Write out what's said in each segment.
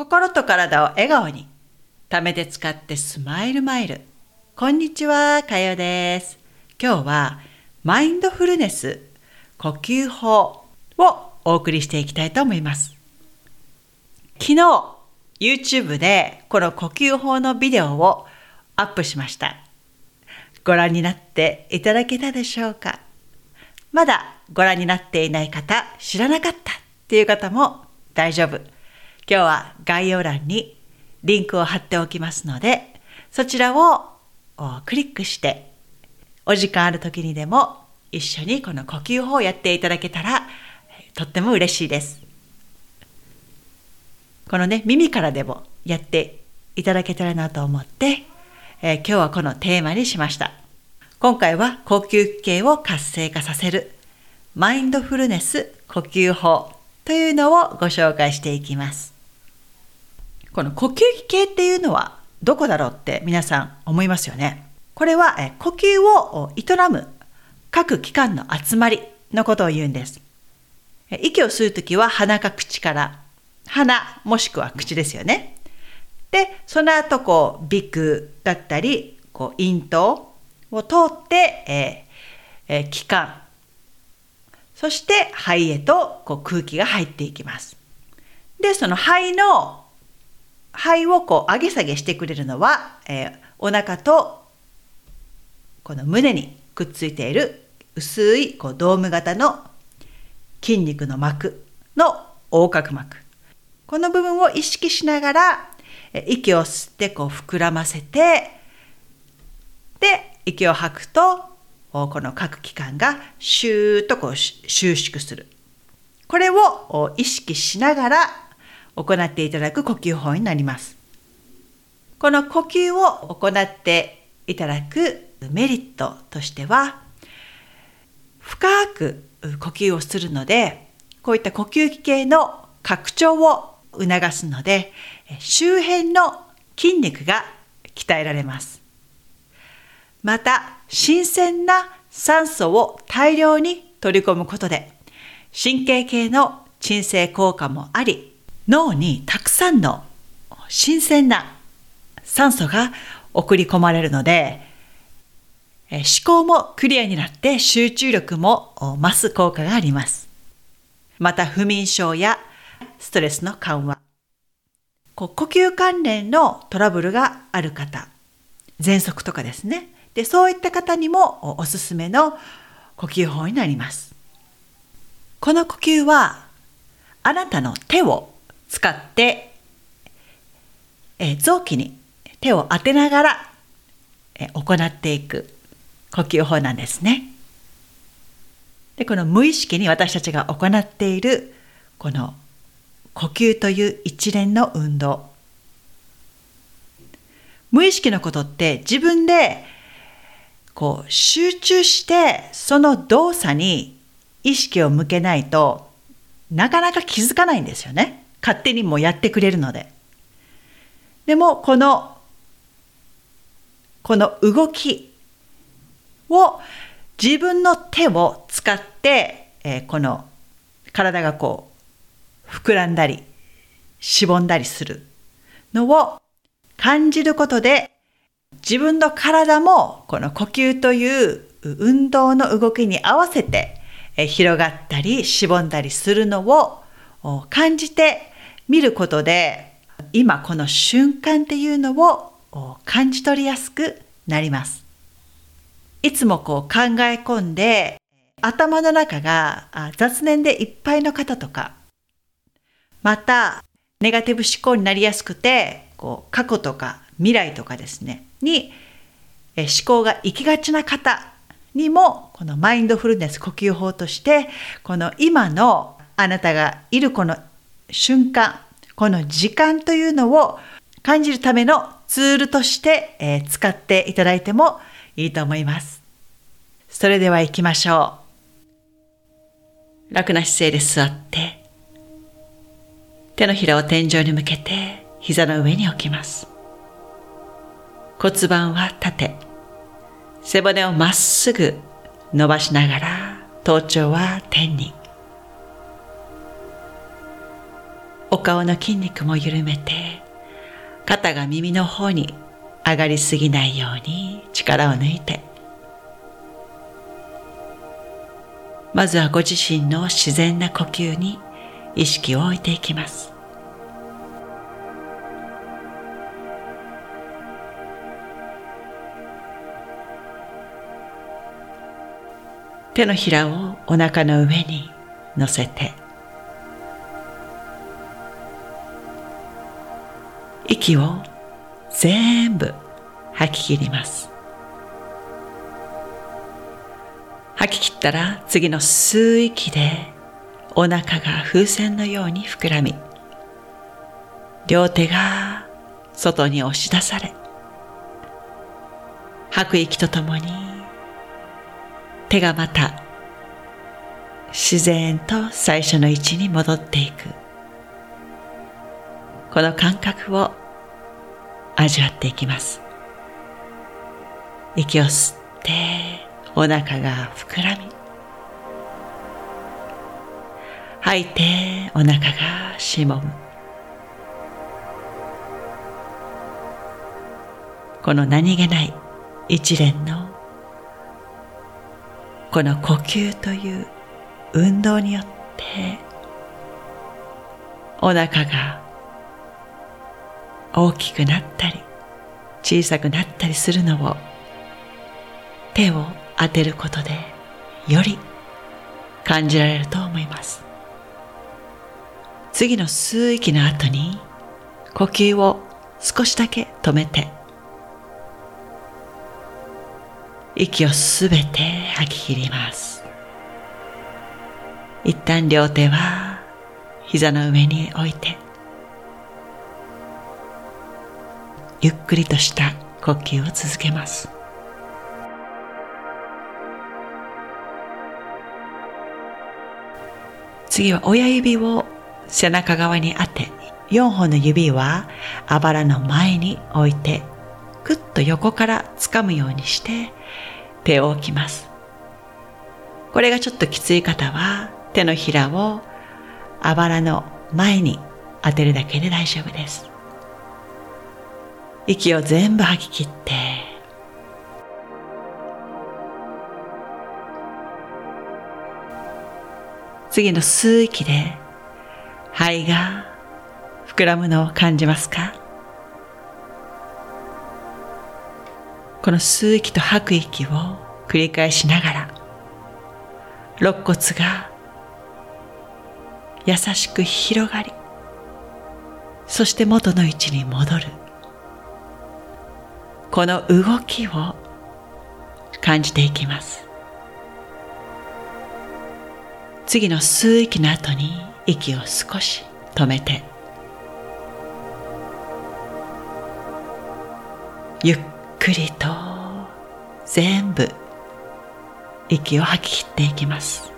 心と体を笑顔に。ためて使ってスマイルマイル。こんにちは、かよです。今日はマインドフルネス呼吸法をお送りしていきたいと思います。昨日、YouTube でこの呼吸法のビデオをアップしました。ご覧になっていただけたでしょうか？まだご覧になっていない方、知らなかったっていう方も大丈夫。今日は概要欄にリンクを貼っておきますので、そちらをクリックして、お時間ある時にでも一緒にこの呼吸法をやっていただけたら、とっても嬉しいです。このね、耳からでもやっていただけたらなと思って、えー、今日はこのテーマにしました。今回は呼吸系を活性化させるマインドフルネス呼吸法というのをご紹介していきます。この呼吸器系っていうのはどこだろうって皆さん思いますよね。これは呼吸を営む各器官の集まりのことを言うんです。息を吸うときは鼻か口から鼻もしくは口ですよね。で、その後こう鼻腔だったりこう咽頭を通って、えーえー、気管そして肺へとこう空気が入っていきます。で、その肺の、肺をこう上げ下げしてくれるのは、えー、お腹とこの胸にくっついている薄いこうドーム型の筋肉の膜の横隔膜。この部分を意識しながら息を吸ってこう膨らませて、で、息を吐くとこの各器官がシューッとこう収縮する。これを意識しながら行っていただく呼吸法になります。この呼吸を行っていただくメリットとしては、深く呼吸をするので、こういった呼吸器系の拡張を促すので、周辺の筋肉が鍛えられます。また新鮮な酸素を大量に取り込むことで神経系の鎮静効果もあり脳にたくさんの新鮮な酸素が送り込まれるので思考もクリアになって集中力も増す効果があります。また不眠症やストレスの緩和呼吸関連のトラブルがある方喘息とかですねでそういった方にもおすすめの呼吸法になります。この呼吸はあなたの手を使ってえ臓器に手を当てながらえ行っていく呼吸法なんですね。でこの無意識に私たちが行っているこの呼吸という一連の運動無意識のことって自分でこう集中してその動作に意識を向けないとなかなか気づかないんですよね。勝手にもやってくれるので。でもこのこの動きを自分の手を使って、えー、この体がこう膨らんだりしぼんだりするのを感じることで自分の体もこの呼吸という運動の動きに合わせて広がったりしぼんだりするのを感じてみることで今この瞬間っていうのを感じ取りやすくなります。いつもこう考え込んで頭の中が雑念でいっぱいの方とかまたネガティブ思考になりやすくてこう過去とか未来とかですねに思考が行きがちな方にもこのマインドフルネス呼吸法としてこの今のあなたがいるこの瞬間この時間というのを感じるためのツールとして、え使っていただいてもいいと思います。それでは行きましょう。楽な姿勢で座って手のひらを天井に向けて膝の上に置きます。骨盤は縦。背骨をまっすぐ伸ばしながら頭頂は天に。お顔の筋肉も緩めて肩が耳の方に上がりすぎないように力を抜いて。まずはご自身の自然な呼吸に意識を置いていきます。手のひらをお腹の上に乗せて息を全部吐き切ります。吐き切ったら次の吸う息でお腹が風船のように膨らみ両手が外に押し出され吐く息とともに手がまた自然と最初の位置に戻っていく。この感覚を味わっていきます。息を吸ってお腹が膨らみ吐いてお腹がしぼむ。この何気ない一連のこの呼吸という運動によってお腹が大きくなったり小さくなったりするのを手を当てることでより感じられると思います。次の吸う息の後に呼吸を少しだけ止めて息をすべて吐き切ります。一旦両手は膝の上に置いてゆっくりとした呼吸を続けます。次は親指を背中側に当て4本の指はあばらの前に置いてくっと横から掴むようにして手を置きます。これがちょっときつい方は手のひらをあばらの前に当てるだけで大丈夫です。息を全部吐き切って。次の吸う息で肺が膨らむのを感じますか？この吸う息と吐く息を繰り返しながら肋骨が優しく広がりそして元の位置に戻る。この動きを感じていきます。次の吸う息の後に息を少し止めてゆっくりと全部息を吐き切っていきます。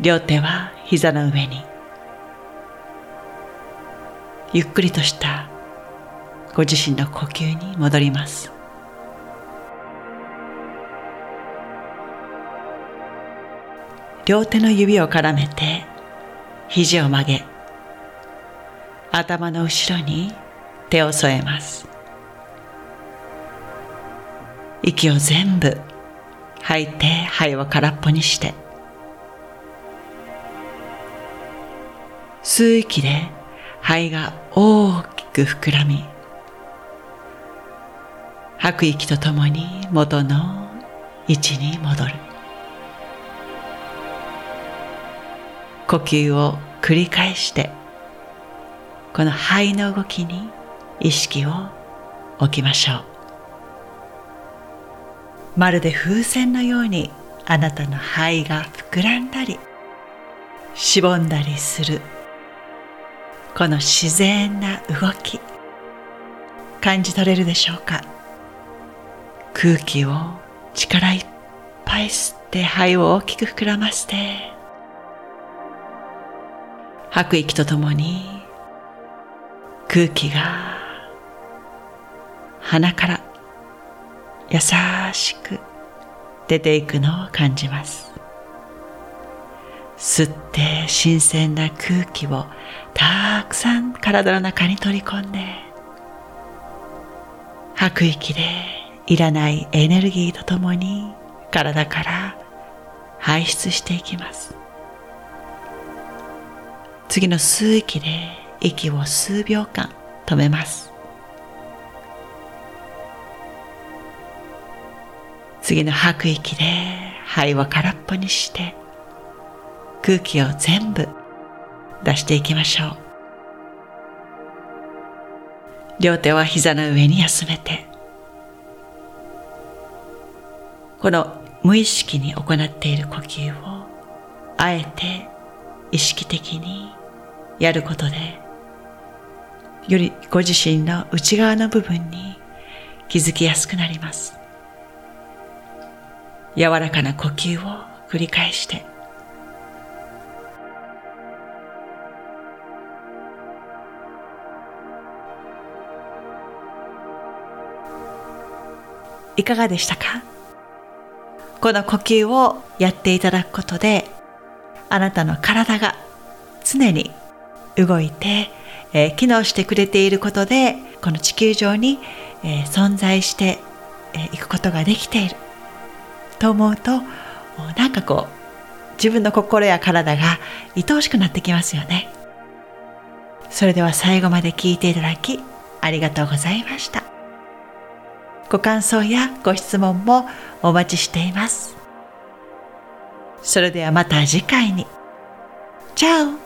両手は膝の上に。ゆっくりとしたご自身の呼吸に戻ります。両手の指を絡めて肘を曲げ頭の後ろに手を添えます。息を全部吐いて肺を空っぽにして。吸う息で肺が大きく膨らみ吐く息とともに元の位置に戻る。呼吸を繰り返してこの肺の動きに意識を置きましょう。まるで風船のようにあなたの肺が膨らんだりしぼんだりするこの自然な動き感じ取れるでしょうか？空気を力いっぱい吸って肺を大きく膨らませて吐く息とともに空気が鼻から優しく出ていくのを感じます。吸って新鮮な空気をたくさん体の中に取り込んで吐く息でいらないエネルギーとともに体から排出していきます。次の吸う息で息を数秒間止めます。次の吐く息で肺を空っぽにして空気を全部出していきましょう。両手は膝の上に休めて。この無意識に行っている呼吸をあえて意識的にやることでよりご自身の内側の部分に気づきやすくなります。柔らかな呼吸を繰り返して。いかがでしたか？この呼吸をやっていただくことであなたの体が常に動いて、えー、機能してくれていることでこの地球上に、えー、存在してい、えー、くことができている。と思うとなんかこう自分の心や体が愛おしくなってきますよね。それでは最後まで聞いていただきありがとうございました。ご感想やご質問もお待ちしています。それではまた次回に。チャオ